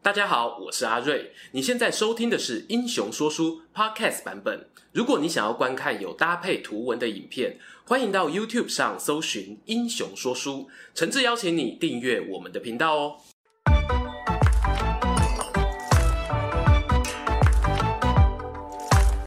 大家好，我是阿瑞。你现在收听的是《英雄说书》Podcast 版本。如果你想要观看有搭配图文的影片，欢迎到 YouTube 上搜寻《英雄说书》，诚挚邀请你订阅我们的频道哦。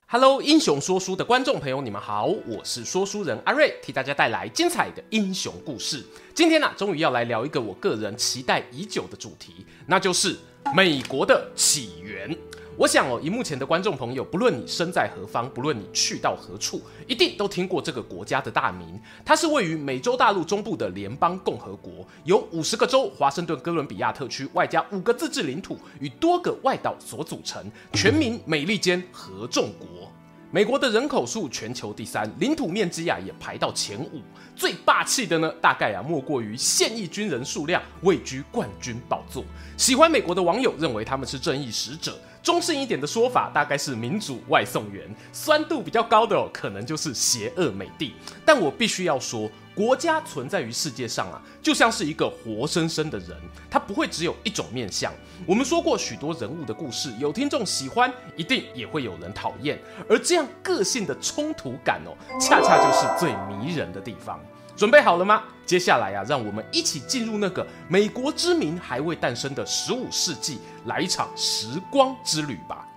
Hello，英雄说书的观众朋友，你们好，我是说书人阿瑞，替大家带来精彩的英雄故事。今天呢、啊，终于要来聊一个我个人期待已久的主题，那就是。美国的起源，我想哦，荧幕前的观众朋友，不论你身在何方，不论你去到何处，一定都听过这个国家的大名。它是位于美洲大陆中部的联邦共和国，由五十个州、华盛顿哥伦比亚特区外加五个自治领土与多个外岛所组成，全名美利坚合众国。美国的人口数全球第三，领土面积啊也排到前五。最霸气的呢，大概啊莫过于现役军人数量位居冠军宝座。喜欢美国的网友认为他们是正义使者，中性一点的说法大概是民主外送员，酸度比较高的哦，可能就是邪恶美帝。但我必须要说。国家存在于世界上啊，就像是一个活生生的人，他不会只有一种面相。我们说过许多人物的故事，有听众喜欢，一定也会有人讨厌。而这样个性的冲突感哦，恰恰就是最迷人的地方。准备好了吗？接下来啊，让我们一起进入那个美国之名还未诞生的十五世纪，来一场时光之旅吧。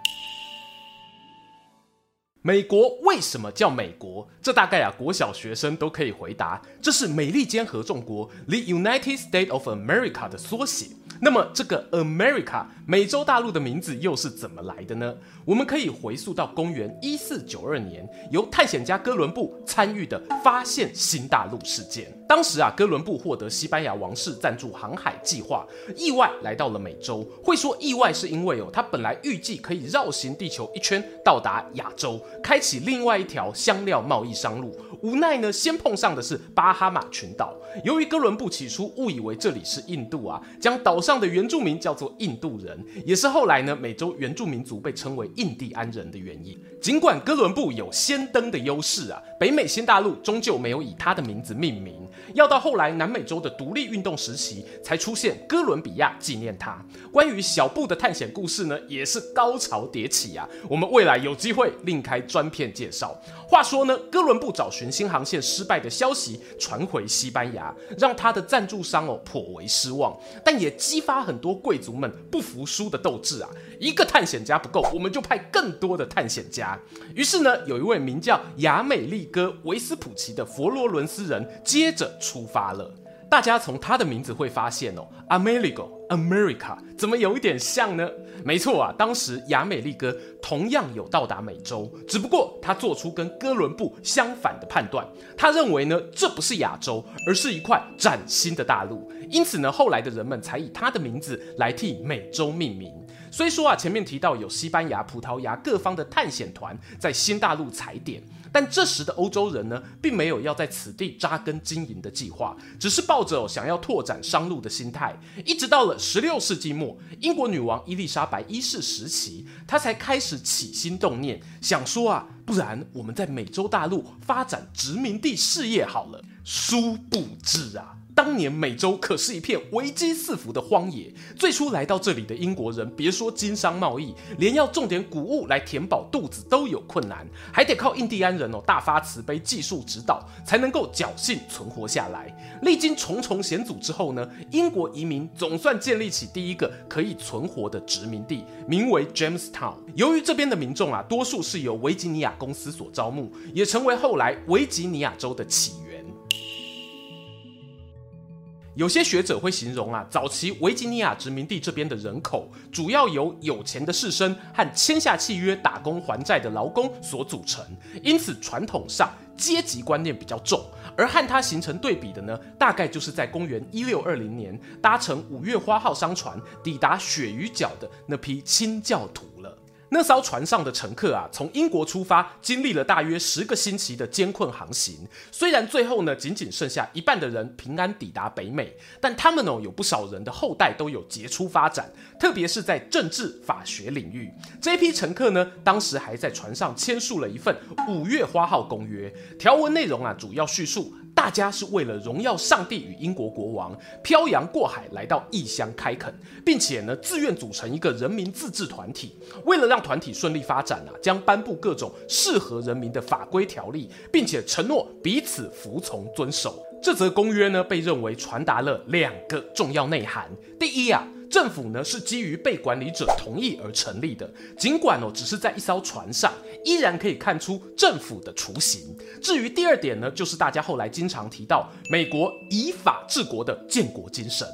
美国为什么叫美国？这大概啊，国小学生都可以回答。这是美利坚合众国 （The United States of America） 的缩写。那么，这个 America 美洲大陆的名字又是怎么来的呢？我们可以回溯到公元一四九二年，由探险家哥伦布参与的发现新大陆事件。当时啊，哥伦布获得西班牙王室赞助航海计划，意外来到了美洲。会说意外是因为哦，他本来预计可以绕行地球一圈到达亚洲，开启另外一条香料贸易商路。无奈呢，先碰上的是巴哈马群岛。由于哥伦布起初误以为这里是印度啊，将岛上的原住民叫做印度人，也是后来呢，美洲原住民族被称为印第安人的原因。尽管哥伦布有先登的优势啊，北美新大陆终究没有以他的名字命名。要到后来南美洲的独立运动时期，才出现哥伦比亚纪念他。关于小布的探险故事呢，也是高潮迭起啊。我们未来有机会另开专片介绍。话说呢，哥伦布找寻新航线失败的消息传回西班牙，让他的赞助商哦颇为失望，但也激发很多贵族们不服输的斗志啊。一个探险家不够，我们就派更多的探险家。于是呢，有一位名叫亚美利哥维斯普奇的佛罗伦斯人接着出发了。大家从他的名字会发现哦，Amerigo America 怎么有一点像呢？没错啊，当时亚美利哥同样有到达美洲，只不过他做出跟哥伦布相反的判断。他认为呢，这不是亚洲，而是一块崭新的大陆。因此呢，后来的人们才以他的名字来替美洲命名。虽说啊，前面提到有西班牙、葡萄牙各方的探险团在新大陆踩点，但这时的欧洲人呢，并没有要在此地扎根经营的计划，只是抱着想要拓展商路的心态。一直到了十六世纪末，英国女王伊丽莎白一世时期，她才开始起心动念，想说啊，不然我们在美洲大陆发展殖民地事业好了。殊不知啊。当年美洲可是一片危机四伏的荒野，最初来到这里的英国人，别说经商贸易，连要种点谷物来填饱肚子都有困难，还得靠印第安人哦大发慈悲技术指导，才能够侥幸存活下来。历经重重险阻之后呢，英国移民总算建立起第一个可以存活的殖民地，名为 Jamestown。由于这边的民众啊，多数是由维吉尼亚公司所招募，也成为后来维吉尼亚州的起源。有些学者会形容啊，早期维吉尼亚殖民地这边的人口主要由有钱的士绅和签下契约打工还债的劳工所组成，因此传统上阶级观念比较重。而和它形成对比的呢，大概就是在公元一六二零年搭乘五月花号商船抵达鳕鱼角的那批清教徒了。那艘船上的乘客啊，从英国出发，经历了大约十个星期的艰困航行。虽然最后呢，仅仅剩下一半的人平安抵达北美，但他们哦，有不少人的后代都有杰出发展，特别是在政治法学领域。这批乘客呢，当时还在船上签署了一份《五月花号公约》，条文内容啊，主要叙述。大家是为了荣耀上帝与英国国王，漂洋过海来到异乡开垦，并且呢，自愿组成一个人民自治团体。为了让团体顺利发展啊，将颁布各种适合人民的法规条例，并且承诺彼此服从遵守。这则公约呢，被认为传达了两个重要内涵。第一啊。政府呢是基于被管理者同意而成立的，尽管哦只是在一艘船上，依然可以看出政府的雏形。至于第二点呢，就是大家后来经常提到美国以法治国的建国精神。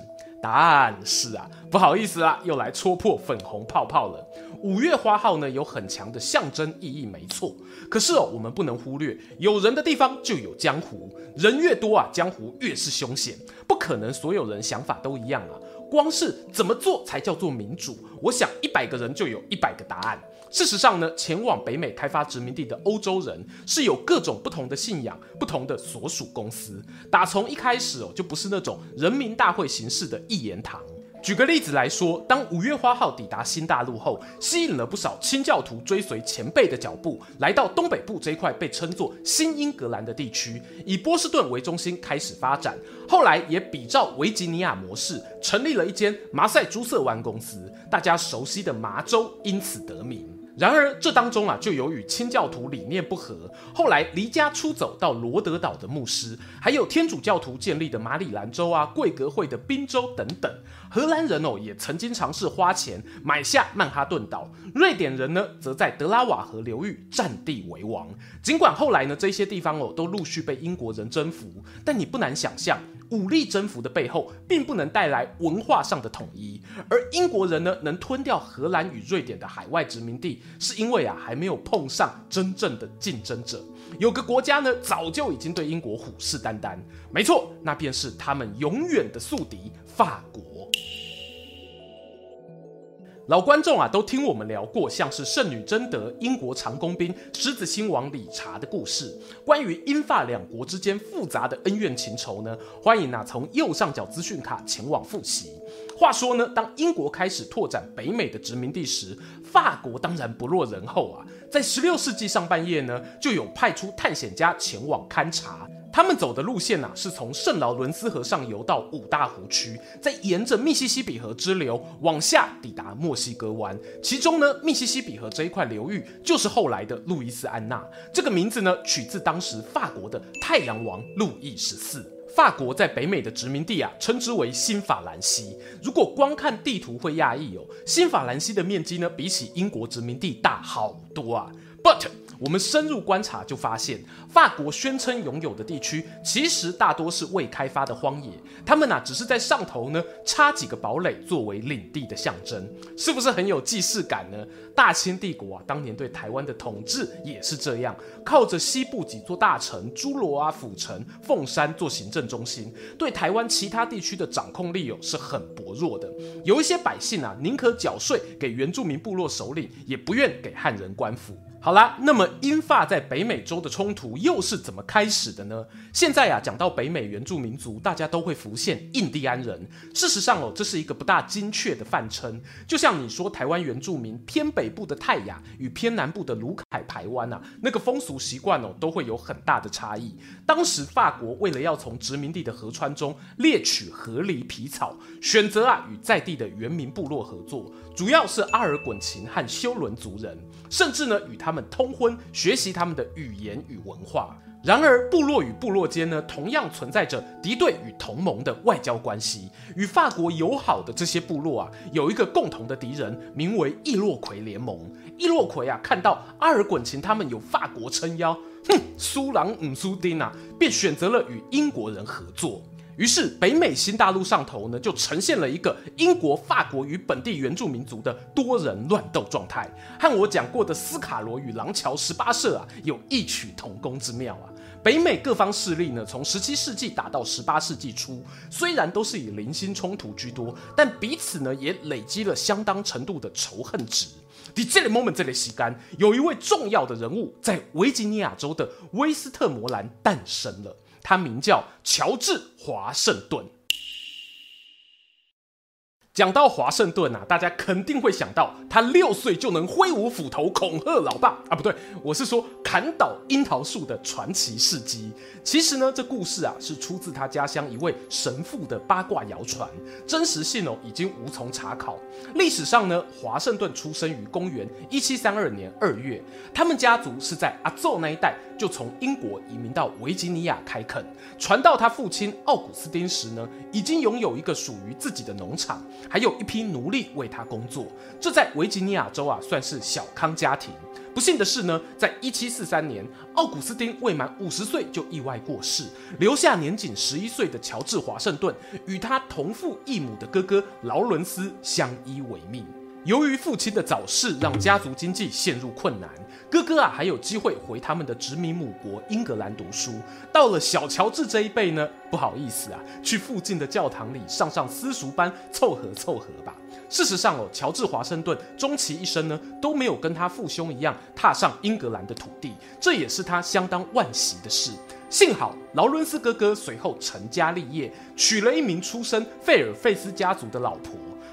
但是啊，不好意思啊，又来戳破粉红泡泡了。五月花号呢有很强的象征意义，没错。可是哦，我们不能忽略，有人的地方就有江湖，人越多啊，江湖越是凶险。不可能所有人想法都一样啊。光是怎么做才叫做民主？我想一百个人就有一百个答案。事实上呢，前往北美开发殖民地的欧洲人是有各种不同的信仰、不同的所属公司。打从一开始哦，就不是那种人民大会形式的一言堂。举个例子来说，当五月花号抵达新大陆后，吸引了不少清教徒追随前辈的脚步，来到东北部这一块被称作新英格兰的地区，以波士顿为中心开始发展。后来也比照维吉尼亚模式，成立了一间麻塞诸塞湾公司，大家熟悉的麻州因此得名。然而，这当中啊，就有与清教徒理念不合，后来离家出走到罗德岛的牧师，还有天主教徒建立的马里兰州啊、贵格会的宾州等等。荷兰人哦，也曾经尝试花钱买下曼哈顿岛。瑞典人呢，则在德拉瓦河流域占地为王。尽管后来呢，这些地方哦，都陆续被英国人征服，但你不难想象。武力征服的背后，并不能带来文化上的统一，而英国人呢，能吞掉荷兰与瑞典的海外殖民地，是因为啊，还没有碰上真正的竞争者。有个国家呢，早就已经对英国虎视眈眈，没错，那便是他们永远的宿敌——法国。老观众啊，都听我们聊过像是圣女贞德、英国长弓兵、狮子亲王理查的故事。关于英法两国之间复杂的恩怨情仇呢，欢迎啊从右上角资讯卡前往复习。话说呢，当英国开始拓展北美的殖民地时，法国当然不落人后啊，在十六世纪上半叶呢，就有派出探险家前往勘察。他们走的路线啊，是从圣劳伦斯河上游到五大湖区，再沿着密西西比河支流往下抵达墨西哥湾。其中呢，密西西比河这一块流域就是后来的路易斯安那。这个名字呢，取自当时法国的太阳王路易十四。法国在北美的殖民地啊，称之为新法兰西。如果光看地图会讶异哦，新法兰西的面积呢，比起英国殖民地大好多啊。But 我们深入观察，就发现法国宣称拥有的地区，其实大多是未开发的荒野。他们呐，只是在上头呢插几个堡垒，作为领地的象征，是不是很有既视感呢？大清帝国啊，当年对台湾的统治也是这样，靠着西部几座大城诸罗啊、府城、凤山做行政中心，对台湾其他地区的掌控力哦是很薄弱的。有一些百姓啊，宁可缴税给原住民部落首领，也不愿给汉人官府。好啦，那么英法在北美洲的冲突又是怎么开始的呢？现在呀、啊，讲到北美原住民族，大家都会浮现印第安人。事实上哦，这是一个不大精确的泛称。就像你说台湾原住民偏北部的泰雅与偏南部的鲁凯排湾啊，那个风俗习惯哦，都会有很大的差异。当时法国为了要从殖民地的河川中猎取河狸皮草，选择啊与在地的原民部落合作，主要是阿尔滚琴和休伦族人，甚至呢与他。他们通婚，学习他们的语言与文化。然而，部落与部落间呢，同样存在着敌对与同盟的外交关系。与法国友好的这些部落啊，有一个共同的敌人，名为易洛魁联盟。易洛魁啊，看到阿尔滚琴他们有法国撑腰，哼，苏朗姆苏丁啊，便选择了与英国人合作。于是，北美新大陆上头呢，就呈现了一个英国、法国与本地原住民族的多人乱斗状态，和我讲过的斯卡罗与廊桥十八社啊，有异曲同工之妙啊。北美各方势力呢，从十七世纪打到十八世纪初，虽然都是以零星冲突居多，但彼此呢，也累积了相当程度的仇恨值。在这个 moment 这里吸干，有一位重要的人物在维吉尼亚州的威斯特摩兰诞生了。他名叫乔治·华盛顿。讲到华盛顿啊，大家肯定会想到他六岁就能挥舞斧头恐吓老爸啊，不对，我是说砍倒樱桃树的传奇事迹。其实呢，这故事啊是出自他家乡一位神父的八卦谣传，真实性哦已经无从查考。历史上呢，华盛顿出生于公元一七三二年二月，他们家族是在阿祖那一带就从英国移民到维吉尼亚开垦，传到他父亲奥古斯丁时呢，已经拥有一个属于自己的农场。还有一批奴隶为他工作，这在维吉尼亚州啊算是小康家庭。不幸的是呢，在一七四三年，奥古斯丁未满五十岁就意外过世，留下年仅十一岁的乔治华盛顿与他同父异母的哥哥劳伦斯相依为命。由于父亲的早逝，让家族经济陷入困难。哥哥啊，还有机会回他们的殖民母国英格兰读书。到了小乔治这一辈呢，不好意思啊，去附近的教堂里上上私塾班，凑合凑合吧。事实上哦，乔治华盛顿终其一生呢，都没有跟他父兄一样踏上英格兰的土地，这也是他相当惋惜的事。幸好劳伦斯哥哥随后成家立业，娶了一名出身费尔费斯家族的老婆。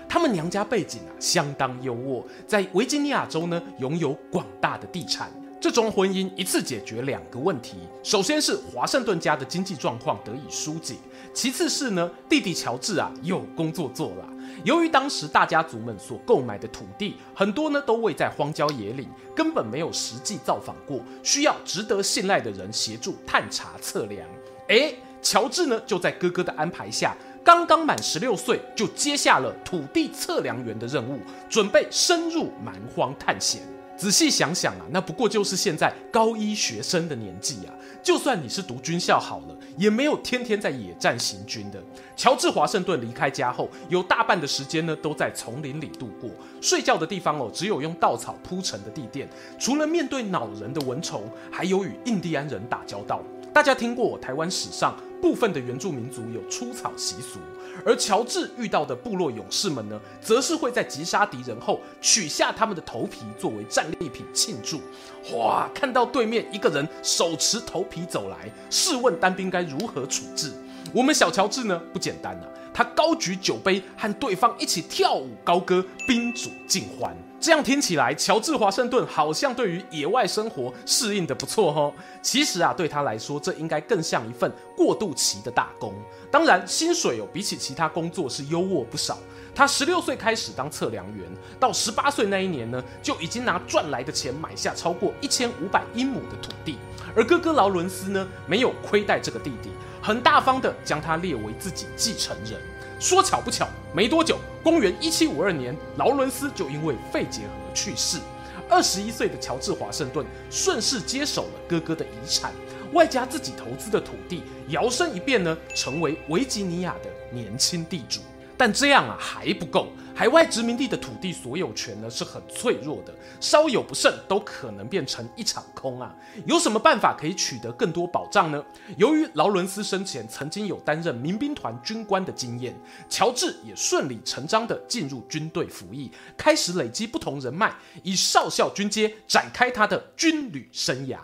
他们娘家背景啊相当优渥，在维吉尼亚州呢拥有广大的地产。这桩婚姻一次解决两个问题：首先是华盛顿家的经济状况得以疏解；其次是呢弟弟乔治啊有工作做了。由于当时大家族们所购买的土地很多呢都位在荒郊野岭，根本没有实际造访过，需要值得信赖的人协助探查测量。诶，乔治呢就在哥哥的安排下。刚刚满十六岁，就接下了土地测量员的任务，准备深入蛮荒探险。仔细想想啊，那不过就是现在高一学生的年纪啊。就算你是读军校好了，也没有天天在野战行军的。乔治华盛顿离开家后，有大半的时间呢都在丛林里度过，睡觉的地方哦，只有用稻草铺成的地垫。除了面对恼人的蚊虫，还有与印第安人打交道。大家听过台湾史上部分的原住民族有出草习俗，而乔治遇到的部落勇士们呢，则是会在击杀敌人后取下他们的头皮作为战利品庆祝。哇，看到对面一个人手持头皮走来，试问单兵该如何处置？我们小乔治呢，不简单啊，他高举酒杯和对方一起跳舞高歌，宾主尽欢。这样听起来，乔治华盛顿好像对于野外生活适应得不错哦。其实啊，对他来说，这应该更像一份过渡期的打工。当然，薪水哦，比起其他工作是优渥不少。他十六岁开始当测量员，到十八岁那一年呢，就已经拿赚来的钱买下超过一千五百英亩的土地。而哥哥劳伦斯呢，没有亏待这个弟弟，很大方的将他列为自己继承人。说巧不巧，没多久，公元一七五二年，劳伦斯就因为肺结核去世。二十一岁的乔治华盛顿顺势接手了哥哥的遗产，外加自己投资的土地，摇身一变呢，成为维吉尼亚的年轻地主。但这样啊还不够，海外殖民地的土地所有权呢是很脆弱的，稍有不慎都可能变成一场空啊。有什么办法可以取得更多保障呢？由于劳伦斯生前曾经有担任民兵团军官的经验，乔治也顺理成章地进入军队服役，开始累积不同人脉，以少校军阶展开他的军旅生涯。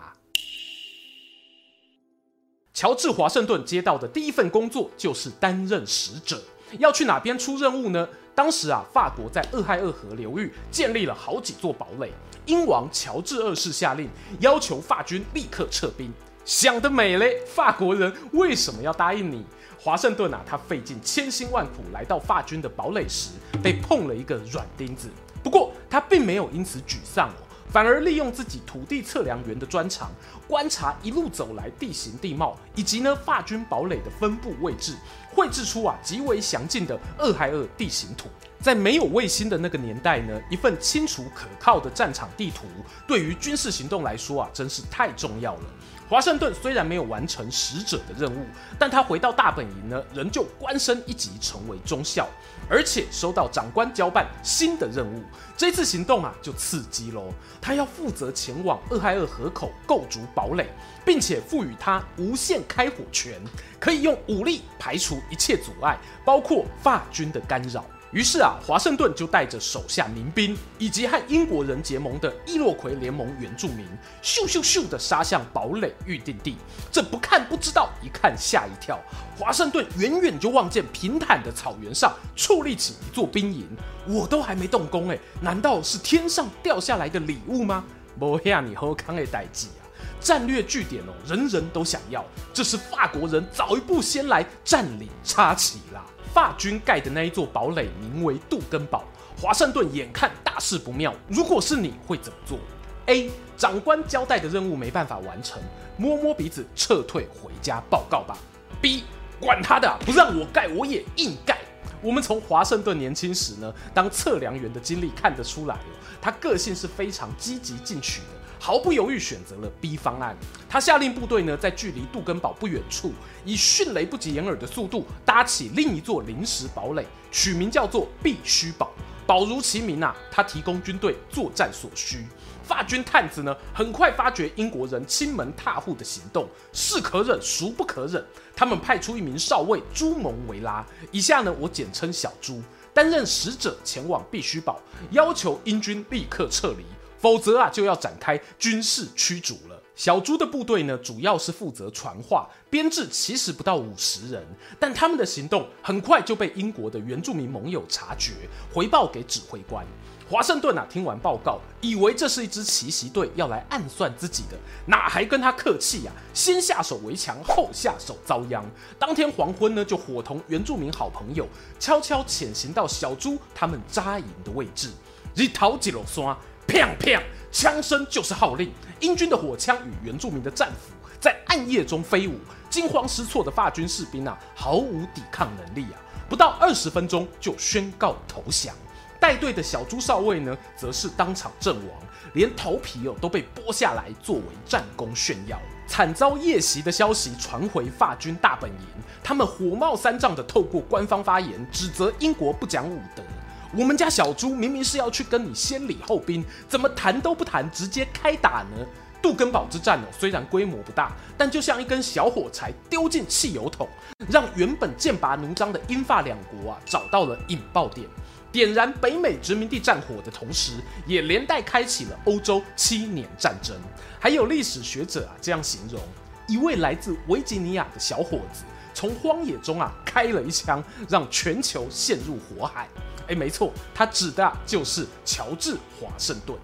乔治华盛顿接到的第一份工作就是担任使者。要去哪边出任务呢？当时啊，法国在俄亥俄河流域建立了好几座堡垒。英王乔治二世下令，要求法军立刻撤兵。想得美嘞！法国人为什么要答应你？华盛顿啊，他费尽千辛万苦来到法军的堡垒时，被碰了一个软钉子。不过他并没有因此沮丧。反而利用自己土地测量员的专长，观察一路走来地形地貌，以及呢法军堡垒的分布位置，绘制出啊极为详尽的俄亥俄地形图。在没有卫星的那个年代呢，一份清楚可靠的战场地图，对于军事行动来说啊，真是太重要了。华盛顿虽然没有完成使者的任务，但他回到大本营呢，仍旧官升一级，成为中校，而且收到长官交办新的任务。这次行动啊，就刺激喽！他要负责前往俄亥俄河口构筑堡垒，并且赋予他无限开火权，可以用武力排除一切阻碍，包括法军的干扰。于是啊，华盛顿就带着手下民兵以及和英国人结盟的伊洛魁联盟原住民，咻咻咻的杀向堡垒预定地。这不看不知道，一看吓一跳。华盛顿远远就望见平坦的草原上矗立起一座兵营，我都还没动工哎，难道是天上掉下来的礼物吗？不吓，你好康的代志啊！战略据点哦，人人都想要，这是法国人早一步先来占领插旗。法军盖的那一座堡垒名为杜根堡，华盛顿眼看大事不妙，如果是你会怎么做？A. 长官交代的任务没办法完成，摸摸鼻子撤退回家报告吧。B. 管他的，不让我盖我也硬盖。我们从华盛顿年轻时呢当测量员的经历看得出来，他个性是非常积极进取的，毫不犹豫选择了 B 方案。他下令部队呢在距离杜根堡不远处。以迅雷不及掩耳的速度搭起另一座临时堡垒，取名叫做必须堡。堡如其名啊，它提供军队作战所需。法军探子呢，很快发觉英国人侵门踏户的行动，是可忍孰不可忍。他们派出一名少尉朱蒙维拉，以下呢我简称小朱，担任使者前往必须堡，要求英军立刻撤离，否则啊就要展开军事驱逐了。小朱的部队呢，主要是负责传话，编制其实不到五十人，但他们的行动很快就被英国的原住民盟友察觉，回报给指挥官。华盛顿啊，听完报告，以为这是一支奇袭队要来暗算自己的，哪还跟他客气呀？先下手为强，后下手遭殃。当天黄昏呢，就伙同原住民好朋友，悄悄潜行到小朱他们扎营的位置，一头几落山，砰砰，枪声就是号令。英军的火枪与原住民的战斧在暗夜中飞舞，惊慌失措的法军士兵啊，毫无抵抗能力啊！不到二十分钟就宣告投降。带队的小朱少尉呢，则是当场阵亡，连头皮哦都被剥下来作为战功炫耀。惨遭夜袭的消息传回法军大本营，他们火冒三丈的透过官方发言指责英国不讲武德。我们家小猪明明是要去跟你先礼后兵，怎么谈都不谈，直接开打呢？杜根堡之战哦，虽然规模不大，但就像一根小火柴丢进汽油桶，让原本剑拔弩张的英法两国啊找到了引爆点，点燃北美殖民地战火的同时，也连带开启了欧洲七年战争。还有历史学者啊这样形容：一位来自维吉尼亚的小伙子，从荒野中啊开了一枪，让全球陷入火海。哎，没错，他指的就是乔治华盛顿。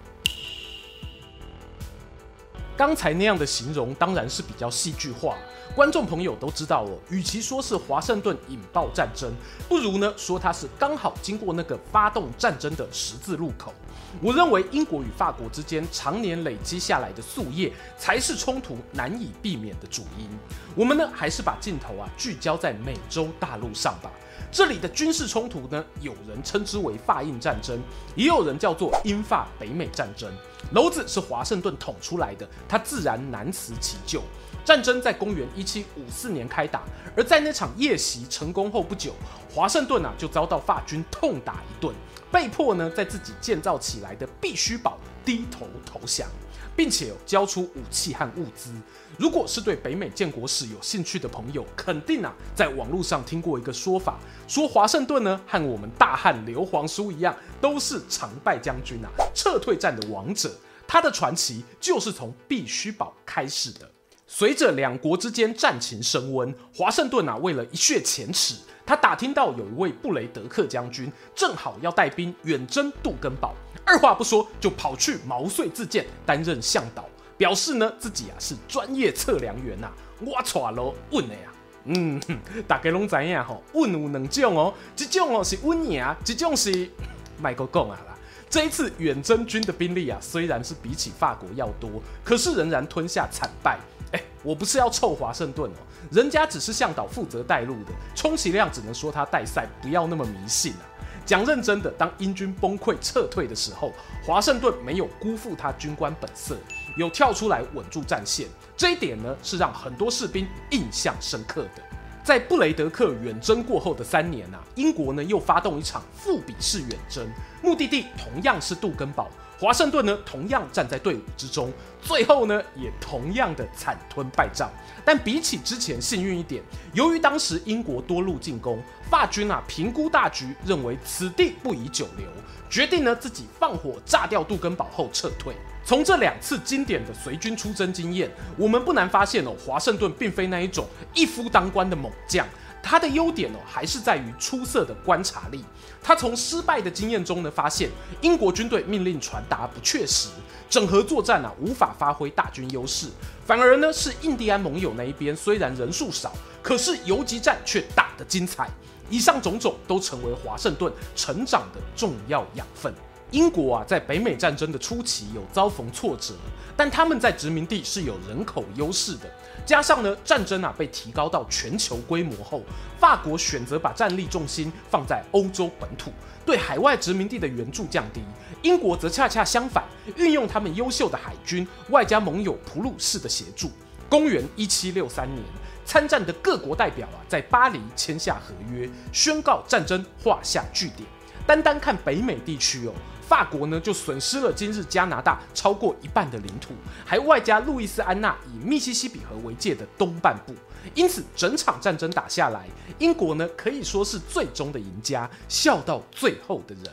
刚才那样的形容当然是比较戏剧化，观众朋友都知道哦。与其说是华盛顿引爆战争，不如呢说他是刚好经过那个发动战争的十字路口。我认为英国与法国之间常年累积下来的宿业，才是冲突难以避免的主因。我们呢还是把镜头啊聚焦在美洲大陆上吧。这里的军事冲突呢，有人称之为法印战争，也有人叫做英法北美战争。篓子是华盛顿捅出来的，他自然难辞其咎。战争在公元一七五四年开打，而在那场夜袭成功后不久，华盛顿啊就遭到法军痛打一顿，被迫呢在自己建造起来的必须堡低头投降。并且交出武器和物资。如果是对北美建国史有兴趣的朋友，肯定啊，在网络上听过一个说法，说华盛顿呢和我们大汉刘皇叔一样，都是常败将军啊，撤退战的王者。他的传奇就是从必须堡开始的。随着两国之间战情升温，华盛顿啊，为了一雪前耻，他打听到有一位布雷德克将军正好要带兵远征杜根堡。二话不说就跑去毛遂自荐担任向导，表示呢自己啊是专业测量员呐、啊。我错了，问的呀，嗯，大家拢知影吼，问有两种哦，一种哦是稳赢，一种是 麦克讲啊啦。这一次远征军的兵力啊，虽然是比起法国要多，可是仍然吞下惨败。哎，我不是要臭华盛顿哦，人家只是向导负责带路的，充其量只能说他带赛，不要那么迷信啊。讲认真的，当英军崩溃撤退的时候，华盛顿没有辜负他军官本色，有跳出来稳住战线。这一点呢，是让很多士兵印象深刻的。在布雷德克远征过后的三年啊，英国呢又发动一场复比式远征，目的地同样是杜根堡。华盛顿呢，同样站在队伍之中，最后呢，也同样的惨吞败仗。但比起之前幸运一点，由于当时英国多路进攻，法军啊评估大局，认为此地不宜久留，决定呢自己放火炸掉杜根堡后撤退。从这两次经典的随军出征经验，我们不难发现哦，华盛顿并非那一种一夫当关的猛将。他的优点哦，还是在于出色的观察力。他从失败的经验中呢，发现英国军队命令传达不确实，整合作战啊无法发挥大军优势，反而呢是印第安盟友那一边虽然人数少，可是游击战却打得精彩。以上种种都成为华盛顿成长的重要养分。英国啊，在北美战争的初期有遭逢挫折，但他们在殖民地是有人口优势的。加上呢，战争啊被提高到全球规模后，法国选择把战力重心放在欧洲本土，对海外殖民地的援助降低。英国则恰恰相反，运用他们优秀的海军，外加盟友普鲁士的协助。公元一七六三年，参战的各国代表啊，在巴黎签下合约，宣告战争画下句点。单单看北美地区哦。法国呢，就损失了今日加拿大超过一半的领土，还外加路易斯安那以密西西比河为界的东半部，因此整场战争打下来，英国呢可以说是最终的赢家，笑到最后的人。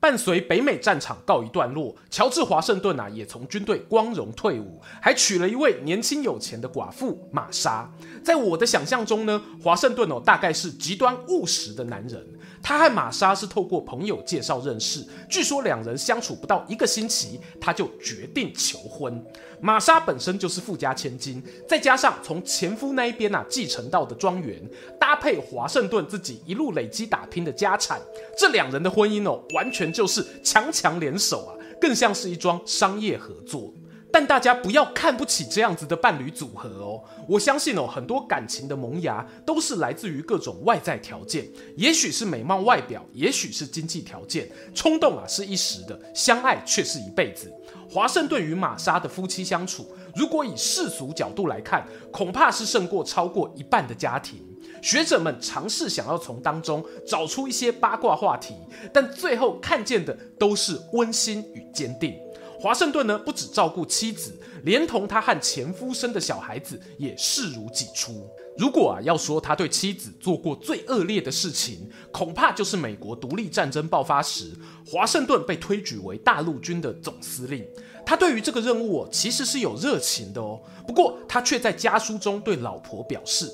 伴随北美战场告一段落，乔治华盛顿啊也从军队光荣退伍，还娶了一位年轻有钱的寡妇玛莎。在我的想象中呢，华盛顿哦大概是极端务实的男人。他和玛莎是透过朋友介绍认识，据说两人相处不到一个星期，他就决定求婚。玛莎本身就是富家千金，再加上从前夫那一边啊继承到的庄园，搭配华盛顿自己一路累积打拼的家产，这两人的婚姻哦，完全就是强强联手啊，更像是一桩商业合作。但大家不要看不起这样子的伴侣组合哦。我相信哦，很多感情的萌芽都是来自于各种外在条件，也许是美貌外表，也许是经济条件。冲动啊是一时的，相爱却是一辈子。华盛顿与玛莎的夫妻相处，如果以世俗角度来看，恐怕是胜过超过一半的家庭。学者们尝试想要从当中找出一些八卦话题，但最后看见的都是温馨与坚定。华盛顿呢，不只照顾妻子，连同他和前夫生的小孩子也视如己出。如果啊要说他对妻子做过最恶劣的事情，恐怕就是美国独立战争爆发时，华盛顿被推举为大陆军的总司令。他对于这个任务，其实是有热情的哦。不过他却在家书中对老婆表示：“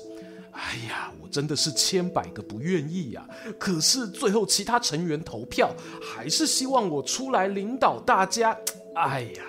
哎呀，我真的是千百个不愿意呀，可是最后其他成员投票，还是希望我出来领导大家。”哎呀，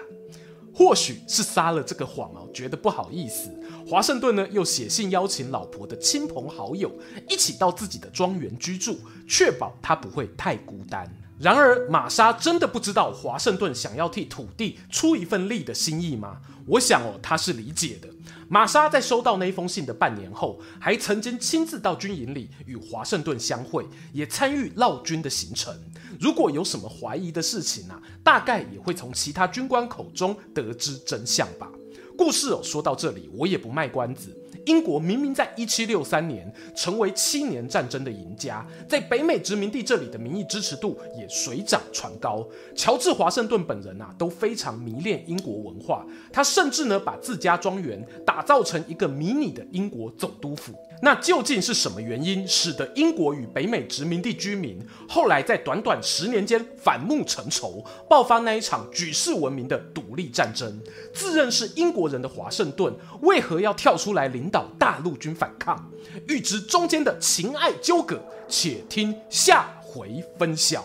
或许是撒了这个谎哦，觉得不好意思。华盛顿呢，又写信邀请老婆的亲朋好友一起到自己的庄园居住，确保他不会太孤单。然而，玛莎真的不知道华盛顿想要替土地出一份力的心意吗？我想哦，他是理解的。玛莎在收到那封信的半年后，还曾经亲自到军营里与华盛顿相会，也参与绕军的行程。如果有什么怀疑的事情啊，大概也会从其他军官口中得知真相吧。故事哦，说到这里，我也不卖关子。英国明明在一七六三年成为七年战争的赢家，在北美殖民地这里的民意支持度也水涨船高。乔治华盛顿本人啊都非常迷恋英国文化，他甚至呢把自家庄园打造成一个迷你的英国总督府。那究竟是什么原因使得英国与北美殖民地居民后来在短短十年间反目成仇，爆发那一场举世闻名的独立战争？自认是英国人的华盛顿为何要跳出来领导大陆军反抗？欲知中间的情爱纠葛，且听下回分晓。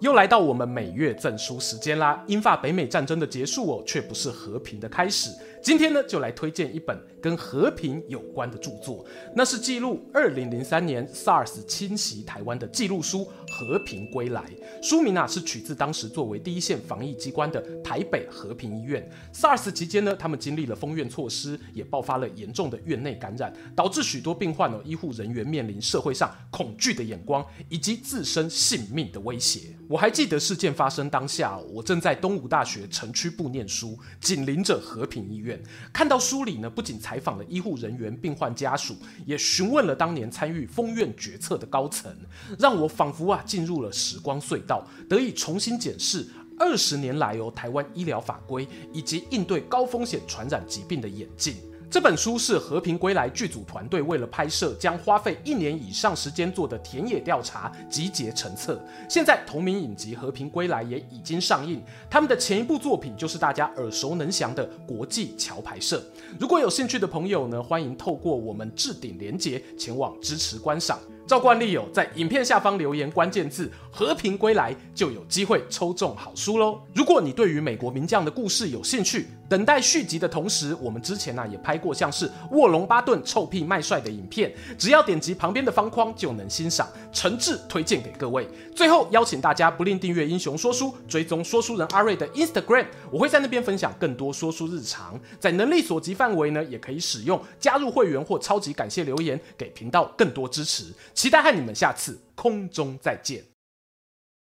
又来到我们每月赠书时间啦！英法北美战争的结束哦，却不是和平的开始。今天呢，就来推荐一本跟和平有关的著作，那是记录二零零三年 SARS 侵袭台湾的记录书《和平归来》。书名啊是取自当时作为第一线防疫机关的台北和平医院。SARS 期间呢，他们经历了封院措施，也爆发了严重的院内感染，导致许多病患哦，医护人员面临社会上恐惧的眼光以及自身性命的威胁。我还记得事件发生当下，我正在东吴大学城区部念书，紧邻着和平医院。看到书里呢，不仅采访了医护人员、病患家属，也询问了当年参与封院决策的高层，让我仿佛啊啊进入了时光隧道，得以重新检视二十年来哦台湾医疗法规以及应对高风险传染疾病的演进。这本书是《和平归来》剧组团队为了拍摄，将花费一年以上时间做的田野调查集结成册。现在同名影集《和平归来》也已经上映，他们的前一部作品就是大家耳熟能详的《国际桥牌社》。如果有兴趣的朋友呢，欢迎透过我们置顶连结前往支持观赏。照惯例有在影片下方留言关键字“和平归来”，就有机会抽中好书喽。如果你对于美国名将的故事有兴趣，等待续集的同时，我们之前呢、也拍过像是卧龙巴顿臭屁卖帅的影片，只要点击旁边的方框就能欣赏，诚挚推荐给各位。最后邀请大家不吝订阅英雄说书，追踪说书人阿瑞的 Instagram，我会在那边分享更多说书日常，在能力所及范围呢，也可以使用加入会员或超级感谢留言给频道更多支持。期待和你们下次空中再见。